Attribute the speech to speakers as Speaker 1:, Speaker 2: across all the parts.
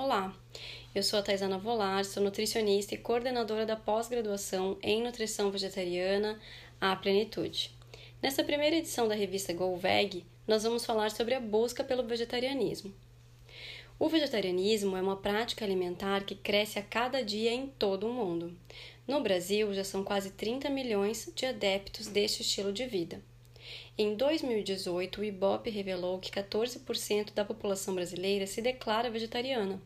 Speaker 1: Olá, eu sou a Taisana Volar, sou nutricionista e coordenadora da pós-graduação em Nutrição Vegetariana à Plenitude. Nesta primeira edição da revista GoVeg, nós vamos falar sobre a busca pelo vegetarianismo. O vegetarianismo é uma prática alimentar que cresce a cada dia em todo o mundo. No Brasil, já são quase 30 milhões de adeptos deste estilo de vida. Em 2018, o IBOP revelou que 14% da população brasileira se declara vegetariana,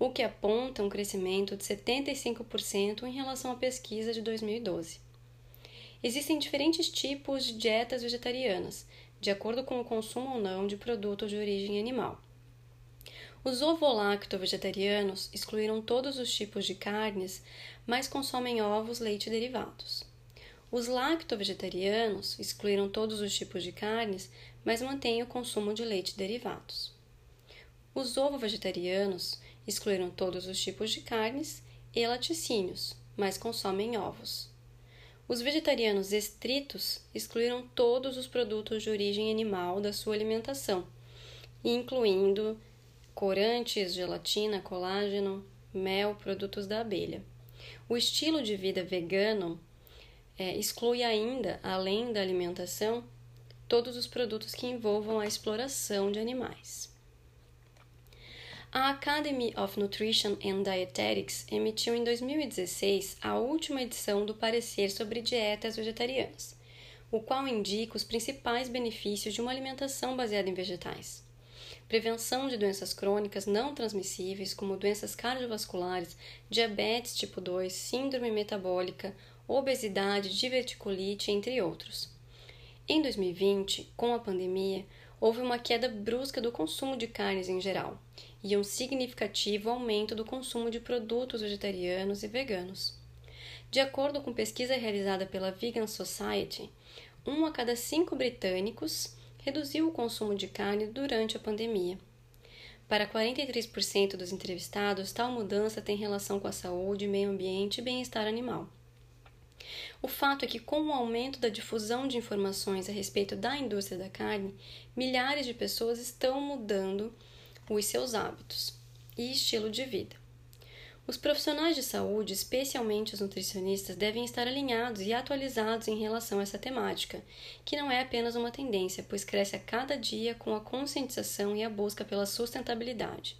Speaker 1: o que aponta um crescimento de 75% em relação à pesquisa de 2012. Existem diferentes tipos de dietas vegetarianas, de acordo com o consumo ou não de produtos de origem animal. Os ovo-lacto-vegetarianos excluíram todos os tipos de carnes, mas consomem ovos, leite e derivados. Os lacto-vegetarianos excluíram todos os tipos de carnes, mas mantêm o consumo de leite e derivados. Os ovo-vegetarianos excluíram todos os tipos de carnes e laticínios, mas consomem ovos. Os vegetarianos estritos excluíram todos os produtos de origem animal da sua alimentação, incluindo corantes, gelatina, colágeno, mel, produtos da abelha. O estilo de vida vegano é, exclui ainda, além da alimentação, todos os produtos que envolvam a exploração de animais. A Academy of Nutrition and Dietetics emitiu em 2016 a última edição do parecer sobre dietas vegetarianas, o qual indica os principais benefícios de uma alimentação baseada em vegetais. Prevenção de doenças crônicas não transmissíveis, como doenças cardiovasculares, diabetes tipo 2, síndrome metabólica, obesidade, diverticulite, entre outros. Em 2020, com a pandemia, houve uma queda brusca do consumo de carnes em geral e um significativo aumento do consumo de produtos vegetarianos e veganos. De acordo com pesquisa realizada pela Vegan Society, um a cada cinco britânicos reduziu o consumo de carne durante a pandemia. Para 43% dos entrevistados, tal mudança tem relação com a saúde, meio ambiente e bem-estar animal. O fato é que, com o aumento da difusão de informações a respeito da indústria da carne, milhares de pessoas estão mudando os seus hábitos e estilo de vida. Os profissionais de saúde, especialmente os nutricionistas, devem estar alinhados e atualizados em relação a essa temática, que não é apenas uma tendência, pois cresce a cada dia com a conscientização e a busca pela sustentabilidade.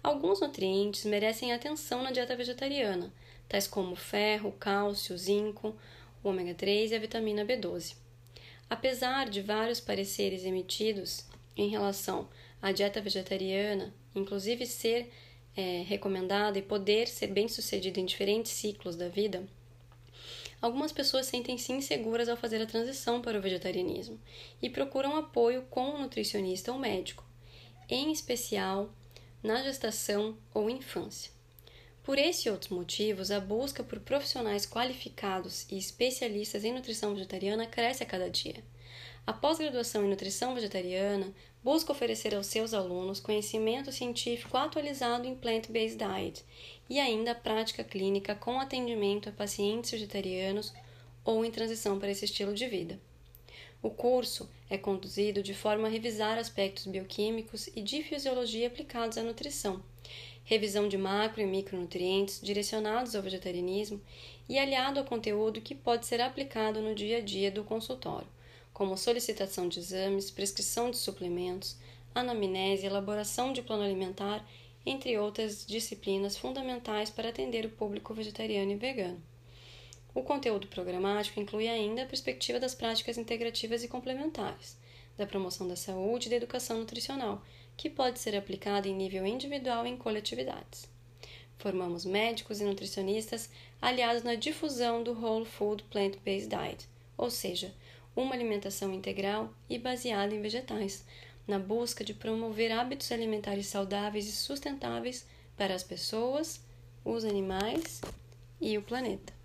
Speaker 1: Alguns nutrientes merecem atenção na dieta vegetariana, tais como ferro, cálcio, zinco, o ômega 3 e a vitamina B12. Apesar de vários pareceres emitidos em relação à dieta vegetariana, inclusive ser é, recomendada e poder ser bem sucedida em diferentes ciclos da vida, algumas pessoas sentem-se inseguras ao fazer a transição para o vegetarianismo e procuram apoio com o nutricionista ou médico, em especial na gestação ou infância. Por esse e outros motivos, a busca por profissionais qualificados e especialistas em nutrição vegetariana cresce a cada dia. A pós-graduação em nutrição vegetariana busca oferecer aos seus alunos conhecimento científico atualizado em plant-based diet e ainda prática clínica com atendimento a pacientes vegetarianos ou em transição para esse estilo de vida. O curso é conduzido de forma a revisar aspectos bioquímicos e de fisiologia aplicados à nutrição revisão de macro e micronutrientes direcionados ao vegetarianismo e aliado ao conteúdo que pode ser aplicado no dia a dia do consultório, como solicitação de exames, prescrição de suplementos, anamnese, elaboração de plano alimentar, entre outras disciplinas fundamentais para atender o público vegetariano e vegano. O conteúdo programático inclui ainda a perspectiva das práticas integrativas e complementares, da promoção da saúde e da educação nutricional, que pode ser aplicada em nível individual e em coletividades. Formamos médicos e nutricionistas aliados na difusão do Whole Food Plant-Based Diet, ou seja, uma alimentação integral e baseada em vegetais, na busca de promover hábitos alimentares saudáveis e sustentáveis para as pessoas, os animais e o planeta.